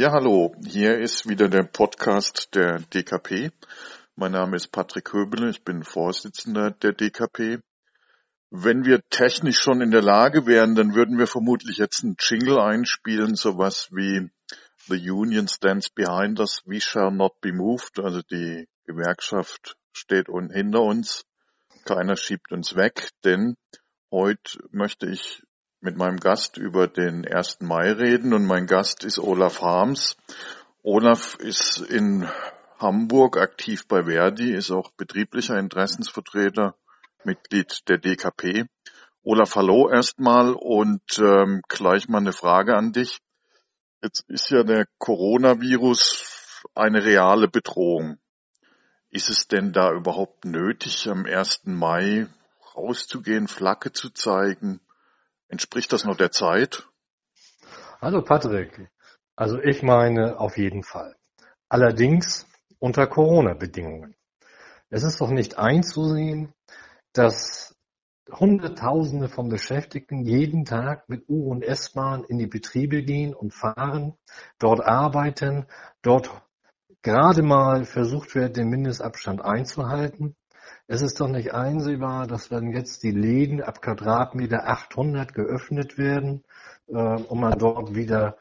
Ja, hallo. Hier ist wieder der Podcast der DKP. Mein Name ist Patrick Höbele. Ich bin Vorsitzender der DKP. Wenn wir technisch schon in der Lage wären, dann würden wir vermutlich jetzt einen Jingle einspielen, sowas wie The Union stands behind us, we shall not be moved. Also die Gewerkschaft steht hinter uns. Keiner schiebt uns weg, denn heute möchte ich mit meinem Gast über den 1. Mai reden und mein Gast ist Olaf Harms. Olaf ist in Hamburg aktiv bei Verdi, ist auch betrieblicher Interessensvertreter, Mitglied der DKP. Olaf, hallo erstmal und ähm, gleich mal eine Frage an dich. Jetzt ist ja der Coronavirus eine reale Bedrohung. Ist es denn da überhaupt nötig, am 1. Mai rauszugehen, Flagge zu zeigen? Entspricht das noch der Zeit? Hallo Patrick. Also ich meine auf jeden Fall. Allerdings unter Corona-Bedingungen. Es ist doch nicht einzusehen, dass Hunderttausende von Beschäftigten jeden Tag mit U- und S-Bahn in die Betriebe gehen und fahren, dort arbeiten, dort gerade mal versucht wird, den Mindestabstand einzuhalten es ist doch nicht einsehbar, dass wenn jetzt die Läden ab Quadratmeter 800 geöffnet werden äh, und man dort wieder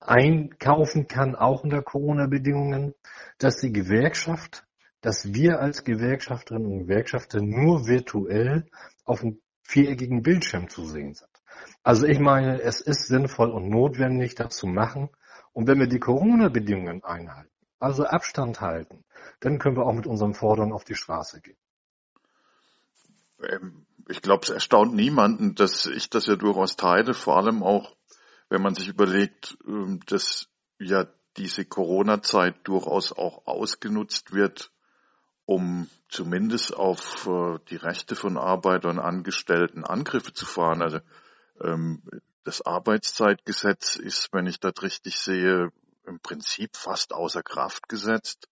einkaufen kann, auch unter Corona-Bedingungen, dass die Gewerkschaft, dass wir als Gewerkschafterinnen und Gewerkschafter nur virtuell auf einem viereckigen Bildschirm zu sehen sind. Also ich meine, es ist sinnvoll und notwendig, das zu machen. Und wenn wir die Corona-Bedingungen einhalten, also Abstand halten, dann können wir auch mit unseren Forderungen auf die Straße gehen. Ähm, ich glaube, es erstaunt niemanden, dass ich das ja durchaus teile, vor allem auch, wenn man sich überlegt, ähm, dass ja diese Corona-Zeit durchaus auch ausgenutzt wird, um zumindest auf äh, die Rechte von Arbeitern und Angestellten Angriffe zu fahren. Also ähm, das Arbeitszeitgesetz ist, wenn ich das richtig sehe, im Prinzip fast außer Kraft gesetzt.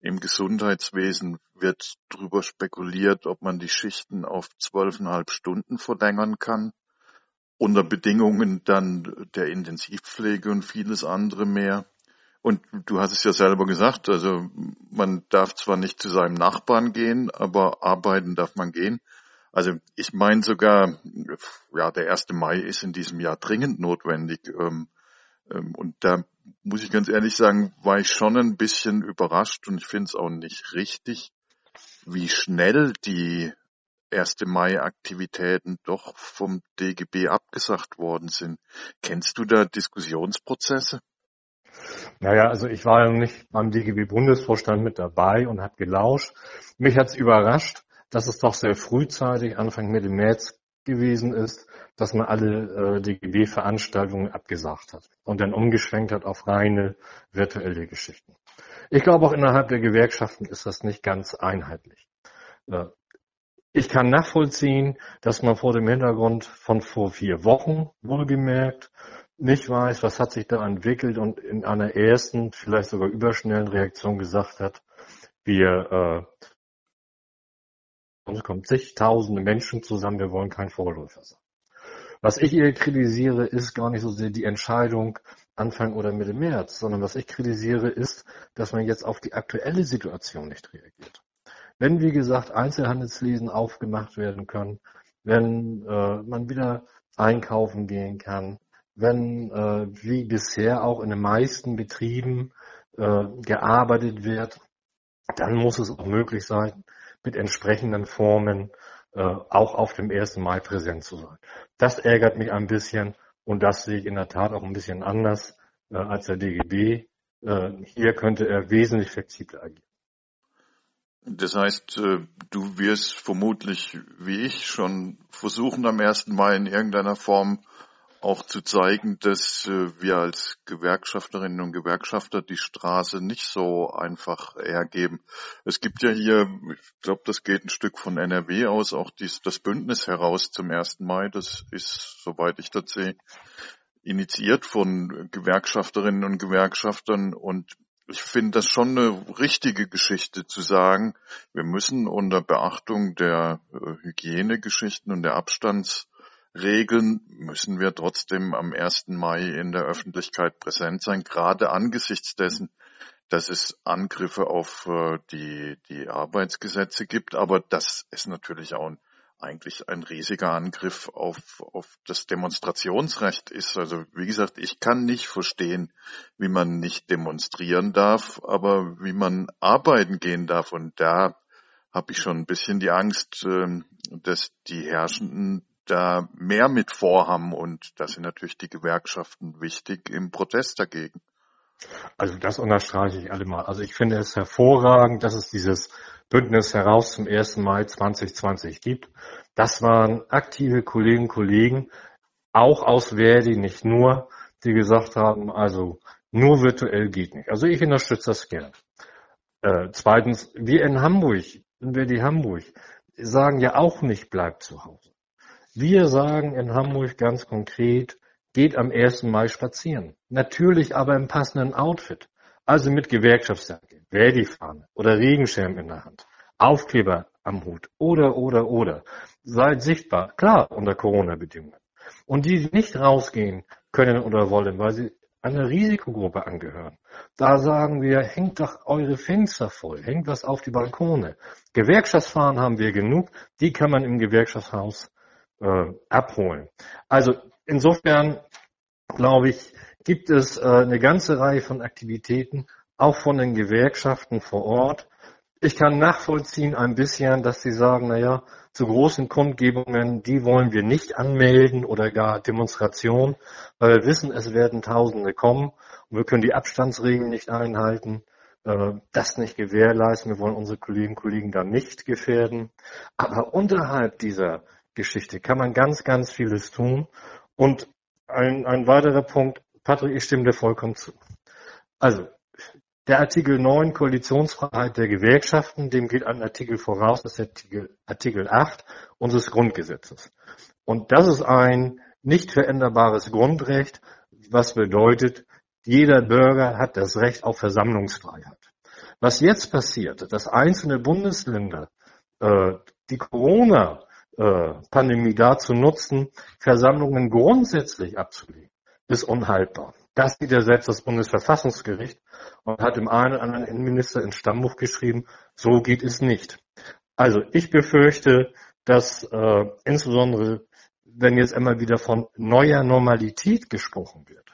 Im Gesundheitswesen wird darüber spekuliert, ob man die Schichten auf zwölfeinhalb Stunden verlängern kann, unter Bedingungen dann der Intensivpflege und vieles andere mehr. Und du hast es ja selber gesagt, also man darf zwar nicht zu seinem Nachbarn gehen, aber arbeiten darf man gehen. Also ich meine sogar, ja, der 1. Mai ist in diesem Jahr dringend notwendig. Ähm, ähm, und da muss ich ganz ehrlich sagen, war ich schon ein bisschen überrascht und ich finde es auch nicht richtig, wie schnell die 1. Mai-Aktivitäten doch vom DGB abgesagt worden sind. Kennst du da Diskussionsprozesse? Naja, also ich war ja nicht beim DGB-Bundesvorstand mit dabei und habe gelauscht. Mich hat es überrascht, dass es doch sehr frühzeitig, Anfang Mitte März gewesen ist, dass man alle äh, DGB-Veranstaltungen abgesagt hat und dann umgeschwenkt hat auf reine virtuelle Geschichten. Ich glaube auch innerhalb der Gewerkschaften ist das nicht ganz einheitlich. Äh, ich kann nachvollziehen, dass man vor dem Hintergrund von vor vier Wochen wohlgemerkt nicht weiß, was hat sich da entwickelt und in einer ersten, vielleicht sogar überschnellen Reaktion gesagt hat, wir äh, uns kommen zigtausende Menschen zusammen, wir wollen kein Vorläufer sein. Was ich eher kritisiere, ist gar nicht so sehr die Entscheidung Anfang oder Mitte März, sondern was ich kritisiere, ist, dass man jetzt auf die aktuelle Situation nicht reagiert. Wenn, wie gesagt, Einzelhandelsläden aufgemacht werden können, wenn äh, man wieder einkaufen gehen kann, wenn äh, wie bisher auch in den meisten Betrieben äh, gearbeitet wird, dann muss es auch möglich sein, mit entsprechenden Formen äh, auch auf dem 1. Mai präsent zu sein. Das ärgert mich ein bisschen und das sehe ich in der Tat auch ein bisschen anders äh, als der DGB. Äh, hier könnte er wesentlich flexibler agieren. Das heißt, äh, du wirst vermutlich, wie ich, schon versuchen, am 1. Mai in irgendeiner Form auch zu zeigen, dass äh, wir als Gewerkschafterinnen und Gewerkschafter die Straße nicht so einfach hergeben. Es gibt ja hier, ich glaube, das geht ein Stück von NRW aus, auch dies, das Bündnis heraus zum 1. Mai. Das ist, soweit ich das sehe, initiiert von Gewerkschafterinnen und Gewerkschaftern und ich finde das schon eine richtige Geschichte zu sagen, wir müssen unter Beachtung der äh, Hygienegeschichten und der Abstands Regeln müssen wir trotzdem am 1. Mai in der Öffentlichkeit präsent sein, gerade angesichts dessen, dass es Angriffe auf äh, die, die Arbeitsgesetze gibt, aber das ist natürlich auch ein, eigentlich ein riesiger Angriff auf, auf das Demonstrationsrecht ist. Also wie gesagt, ich kann nicht verstehen, wie man nicht demonstrieren darf, aber wie man arbeiten gehen darf. Und da habe ich schon ein bisschen die Angst, ähm, dass die Herrschenden da mehr mit vorhaben und da sind natürlich die Gewerkschaften wichtig im Protest dagegen. Also das unterstreiche ich allemal. Also ich finde es hervorragend, dass es dieses Bündnis heraus zum 1. Mai 2020 gibt. Das waren aktive Kolleginnen und Kollegen, auch aus Verdi, nicht nur, die gesagt haben, also nur virtuell geht nicht. Also ich unterstütze das gern. Äh, zweitens, wir in Hamburg, in Verdi Hamburg, sagen ja auch nicht, bleibt zu Hause. Wir sagen in Hamburg ganz konkret, geht am 1. Mai spazieren. Natürlich aber im passenden Outfit. Also mit Gewerkschaftsjacke, Verdi-Fahne oder Regenschirm in der Hand, Aufkleber am Hut oder, oder, oder. Seid sichtbar, klar, unter Corona-Bedingungen. Und die, die nicht rausgehen können oder wollen, weil sie einer Risikogruppe angehören, da sagen wir, hängt doch eure Fenster voll, hängt was auf die Balkone. Gewerkschaftsfahren haben wir genug, die kann man im Gewerkschaftshaus äh, abholen. Also insofern glaube ich, gibt es äh, eine ganze Reihe von Aktivitäten, auch von den Gewerkschaften vor Ort. Ich kann nachvollziehen ein bisschen, dass sie sagen, naja, zu großen Kundgebungen, die wollen wir nicht anmelden oder gar Demonstrationen, weil wir wissen, es werden Tausende kommen und wir können die Abstandsregeln nicht einhalten, äh, das nicht gewährleisten. Wir wollen unsere Kolleginnen und Kollegen da nicht gefährden. Aber unterhalb dieser Geschichte kann man ganz, ganz vieles tun. Und ein, ein weiterer Punkt, Patrick, ich stimme dir vollkommen zu. Also, der Artikel 9 Koalitionsfreiheit der Gewerkschaften, dem geht ein Artikel voraus, das ist Artikel, Artikel 8 unseres Grundgesetzes. Und das ist ein nicht veränderbares Grundrecht, was bedeutet, jeder Bürger hat das Recht auf Versammlungsfreiheit. Was jetzt passiert, dass einzelne Bundesländer äh, die Corona äh, Pandemie dazu nutzen, Versammlungen grundsätzlich abzulehnen, ist unhaltbar. Das widersetzt das Bundesverfassungsgericht und hat dem einen oder anderen Innenminister ins Stammbuch geschrieben, so geht es nicht. Also ich befürchte, dass äh, insbesondere, wenn jetzt einmal wieder von neuer Normalität gesprochen wird,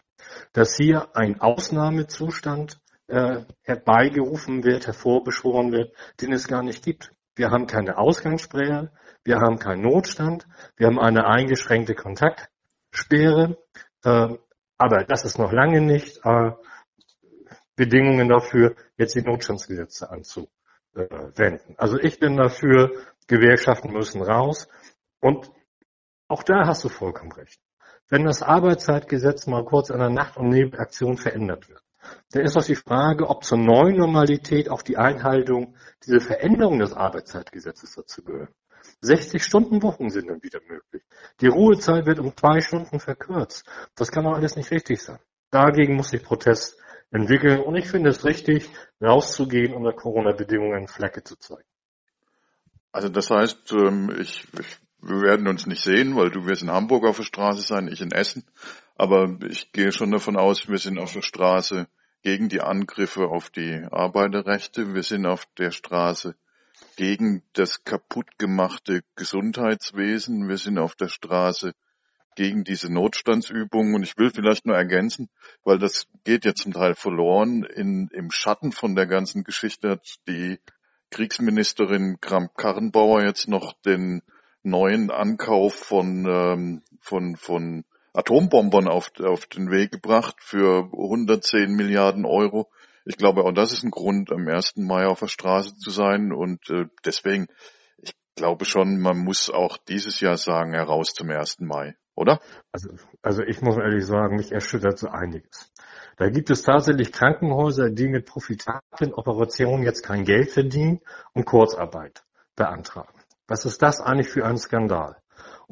dass hier ein Ausnahmezustand äh, herbeigerufen wird, hervorbeschworen wird, den es gar nicht gibt. Wir haben keine Ausgangssperre, wir haben keinen Notstand, wir haben eine eingeschränkte Kontaktsperre, äh, aber das ist noch lange nicht äh, Bedingungen dafür, jetzt die Notstandsgesetze anzuwenden. Also ich bin dafür, Gewerkschaften müssen raus und auch da hast du vollkommen recht. Wenn das Arbeitszeitgesetz mal kurz an der Nacht- und Nebelaktion verändert wird, dann ist doch die Frage, ob zur neuen Normalität auch die Einhaltung dieser Veränderung des Arbeitszeitgesetzes dazu gehört. 60-Stunden-Wochen sind dann wieder möglich. Die Ruhezeit wird um zwei Stunden verkürzt. Das kann doch alles nicht richtig sein. Dagegen muss sich Protest entwickeln und ich finde es richtig, rauszugehen unter Corona-Bedingungen Flecke zu zeigen. Also das heißt, ähm, ich, ich, wir werden uns nicht sehen, weil du wirst in Hamburg auf der Straße sein, ich in Essen. Aber ich gehe schon davon aus, wir sind auf der Straße gegen die Angriffe auf die Arbeiterrechte. Wir sind auf der Straße gegen das kaputtgemachte Gesundheitswesen. Wir sind auf der Straße gegen diese Notstandsübungen. Und ich will vielleicht nur ergänzen, weil das geht ja zum Teil verloren. In, Im Schatten von der ganzen Geschichte hat die Kriegsministerin Kramp-Karrenbauer jetzt noch den neuen Ankauf von, ähm, von, von Atombombern auf, auf den Weg gebracht für 110 Milliarden Euro. Ich glaube, auch das ist ein Grund, am 1. Mai auf der Straße zu sein. Und äh, deswegen, ich glaube schon, man muss auch dieses Jahr sagen, heraus zum 1. Mai, oder? Also, also ich muss ehrlich sagen, mich erschüttert so einiges. Da gibt es tatsächlich Krankenhäuser, die mit profitablen Operationen jetzt kein Geld verdienen und Kurzarbeit beantragen. Was ist das eigentlich für ein Skandal?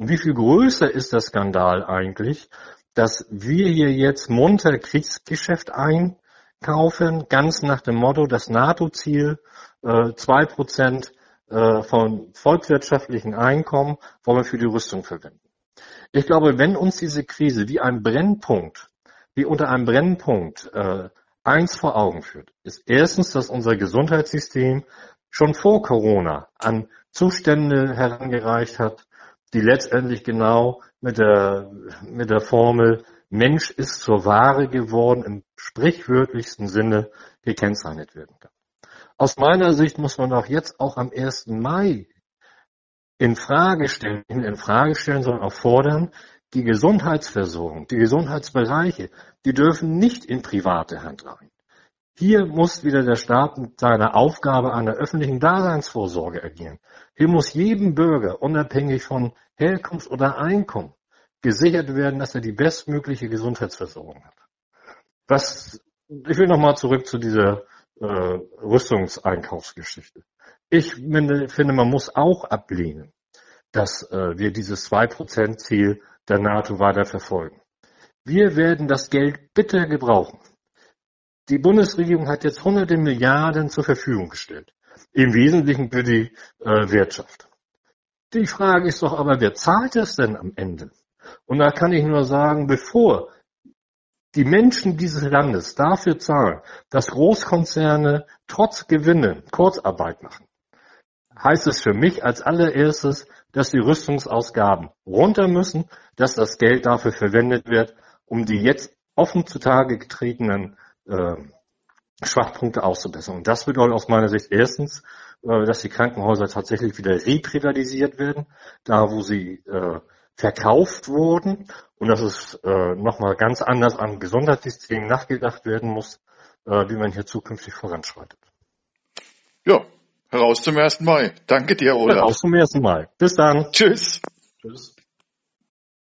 Und wie viel größer ist der Skandal eigentlich, dass wir hier jetzt munter Kriegsgeschäft ein kaufen, ganz nach dem Motto, das NATO-Ziel, äh, zwei Prozent äh, von volkswirtschaftlichen Einkommen wollen wir für die Rüstung verwenden. Ich glaube, wenn uns diese Krise wie ein Brennpunkt, wie unter einem Brennpunkt äh, eins vor Augen führt, ist erstens, dass unser Gesundheitssystem schon vor Corona an Zustände herangereicht hat, die letztendlich genau mit der, mit der Formel Mensch ist zur Ware geworden im sprichwörtlichsten Sinne gekennzeichnet werden kann. Aus meiner Sicht muss man auch jetzt auch am 1. Mai in Frage stellen, in Frage stellen, sondern auch fordern, die Gesundheitsversorgung, die Gesundheitsbereiche, die dürfen nicht in private Hand rein. Hier muss wieder der Staat mit seiner Aufgabe einer öffentlichen Daseinsvorsorge agieren. Hier muss jedem Bürger, unabhängig von Herkunft oder Einkommen, gesichert werden, dass er die bestmögliche Gesundheitsversorgung hat. Was, ich will nochmal zurück zu dieser äh, Rüstungseinkaufsgeschichte. Ich finde, man muss auch ablehnen, dass äh, wir dieses 2%-Ziel der NATO weiter verfolgen. Wir werden das Geld bitter gebrauchen. Die Bundesregierung hat jetzt hunderte Milliarden zur Verfügung gestellt. Im Wesentlichen für die äh, Wirtschaft. Die Frage ist doch aber, wer zahlt das denn am Ende? Und da kann ich nur sagen, bevor die Menschen dieses Landes dafür zahlen, dass Großkonzerne trotz Gewinne Kurzarbeit machen, heißt es für mich als allererstes, dass die Rüstungsausgaben runter müssen, dass das Geld dafür verwendet wird, um die jetzt offen zutage getretenen äh, Schwachpunkte auszubessern. Und das bedeutet aus meiner Sicht erstens, äh, dass die Krankenhäuser tatsächlich wieder reprivatisiert werden, da wo sie äh, verkauft wurden und dass es äh, nochmal ganz anders am Gesundheitssystem nachgedacht werden muss, äh, wie man hier zukünftig voranschreitet. Ja, heraus zum 1. Mai. Danke dir, Olaf. Heraus zum 1. Mai. Bis dann. Tschüss. Tschüss.